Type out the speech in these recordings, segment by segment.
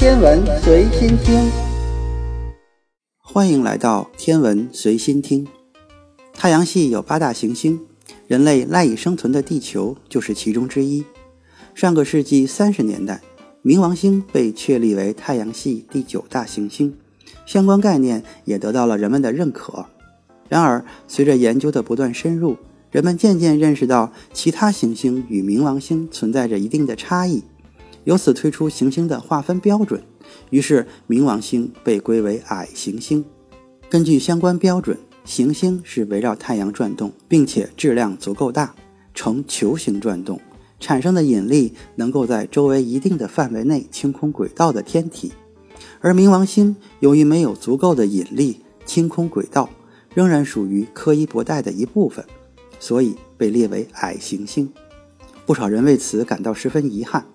天文随心听，欢迎来到天文随心听。太阳系有八大行星，人类赖以生存的地球就是其中之一。上个世纪三十年代，冥王星被确立为太阳系第九大行星，相关概念也得到了人们的认可。然而，随着研究的不断深入，人们渐渐认识到其他行星与冥王星存在着一定的差异。由此推出行星的划分标准，于是冥王星被归为矮行星。根据相关标准，行星是围绕太阳转动，并且质量足够大，呈球形转动，产生的引力能够在周围一定的范围内清空轨道的天体。而冥王星由于没有足够的引力清空轨道，仍然属于柯伊伯带的一部分，所以被列为矮行星。不少人为此感到十分遗憾。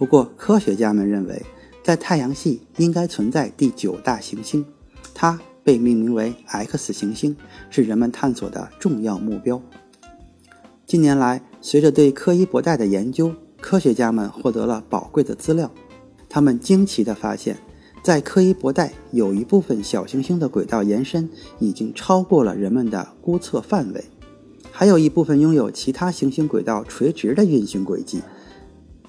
不过，科学家们认为，在太阳系应该存在第九大行星，它被命名为 X 行星，是人们探索的重要目标。近年来，随着对柯伊伯带的研究，科学家们获得了宝贵的资料。他们惊奇地发现，在柯伊伯带有一部分小行星的轨道延伸已经超过了人们的估测范围，还有一部分拥有其他行星轨道垂直的运行轨迹。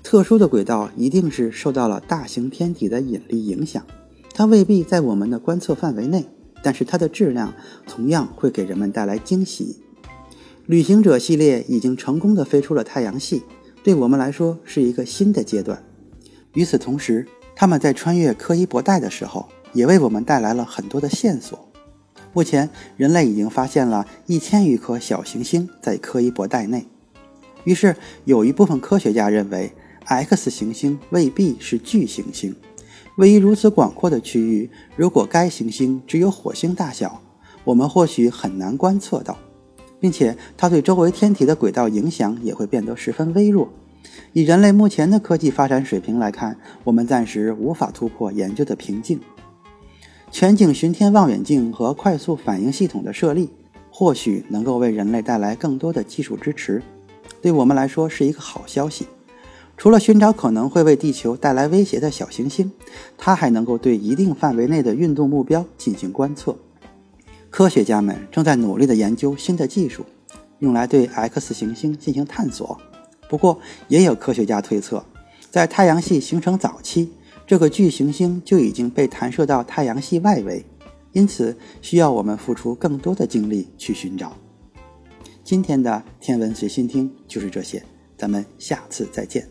特殊的轨道一定是受到了大型天体的引力影响，它未必在我们的观测范围内，但是它的质量同样会给人们带来惊喜。旅行者系列已经成功的飞出了太阳系，对我们来说是一个新的阶段。与此同时，他们在穿越柯伊伯带的时候，也为我们带来了很多的线索。目前，人类已经发现了一千余颗小行星在柯伊伯带内，于是有一部分科学家认为。X 行星未必是巨行星，位于如此广阔的区域，如果该行星只有火星大小，我们或许很难观测到，并且它对周围天体的轨道影响也会变得十分微弱。以人类目前的科技发展水平来看，我们暂时无法突破研究的瓶颈。全景巡天望远镜和快速反应系统的设立，或许能够为人类带来更多的技术支持，对我们来说是一个好消息。除了寻找可能会为地球带来威胁的小行星，它还能够对一定范围内的运动目标进行观测。科学家们正在努力地研究新的技术，用来对 X 行星进行探索。不过，也有科学家推测，在太阳系形成早期，这个巨行星就已经被弹射到太阳系外围，因此需要我们付出更多的精力去寻找。今天的天文随心听就是这些，咱们下次再见。